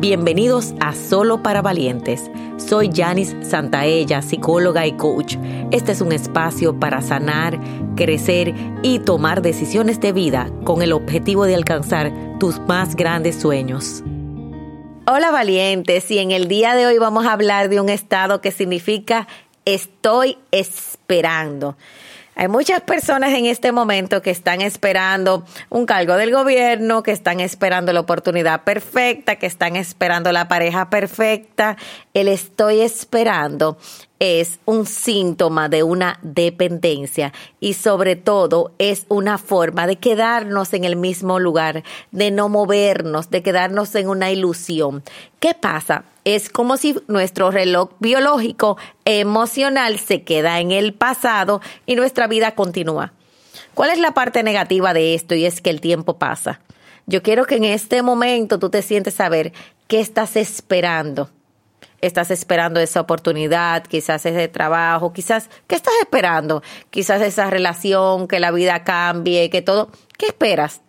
Bienvenidos a Solo para Valientes. Soy Janice Santaella, psicóloga y coach. Este es un espacio para sanar, crecer y tomar decisiones de vida con el objetivo de alcanzar tus más grandes sueños. Hola valientes, y en el día de hoy vamos a hablar de un estado que significa estoy esperando. Hay muchas personas en este momento que están esperando un cargo del gobierno, que están esperando la oportunidad perfecta, que están esperando la pareja perfecta. El estoy esperando es un síntoma de una dependencia y sobre todo es una forma de quedarnos en el mismo lugar, de no movernos, de quedarnos en una ilusión. ¿Qué pasa? Es como si nuestro reloj biológico emocional se queda en el pasado y nuestra vida continúa. ¿Cuál es la parte negativa de esto? Y es que el tiempo pasa. Yo quiero que en este momento tú te sientes a ver qué estás esperando estás esperando esa oportunidad, quizás ese trabajo, quizás, ¿qué estás esperando? Quizás esa relación, que la vida cambie, que todo, ¿qué esperas?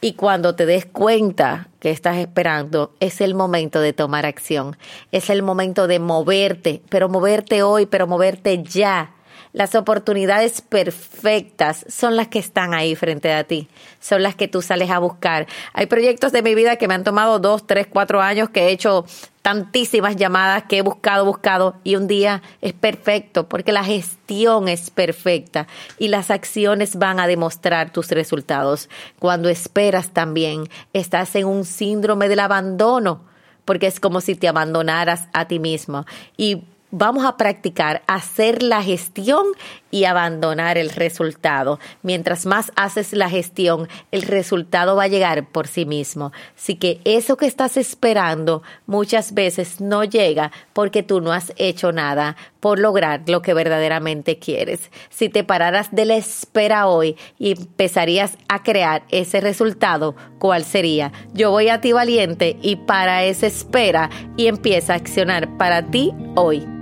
Y cuando te des cuenta que estás esperando, es el momento de tomar acción, es el momento de moverte, pero moverte hoy, pero moverte ya las oportunidades perfectas son las que están ahí frente a ti, son las que tú sales a buscar. Hay proyectos de mi vida que me han tomado dos, tres, cuatro años, que he hecho tantísimas llamadas, que he buscado, buscado, y un día es perfecto, porque la gestión es perfecta y las acciones van a demostrar tus resultados. Cuando esperas también, estás en un síndrome del abandono porque es como si te abandonaras a ti mismo. Y vamos a practicar hacer la gestión y abandonar el resultado. Mientras más haces la gestión, el resultado va a llegar por sí mismo. Así que eso que estás esperando muchas veces no llega porque tú no has hecho nada por lograr lo que verdaderamente quieres. Si te pararas de la espera hoy y empezarías a crear ese resultado, ¿cuál sería? Yo voy a ti valiente y para esa espera y empieza a accionar para ti hoy.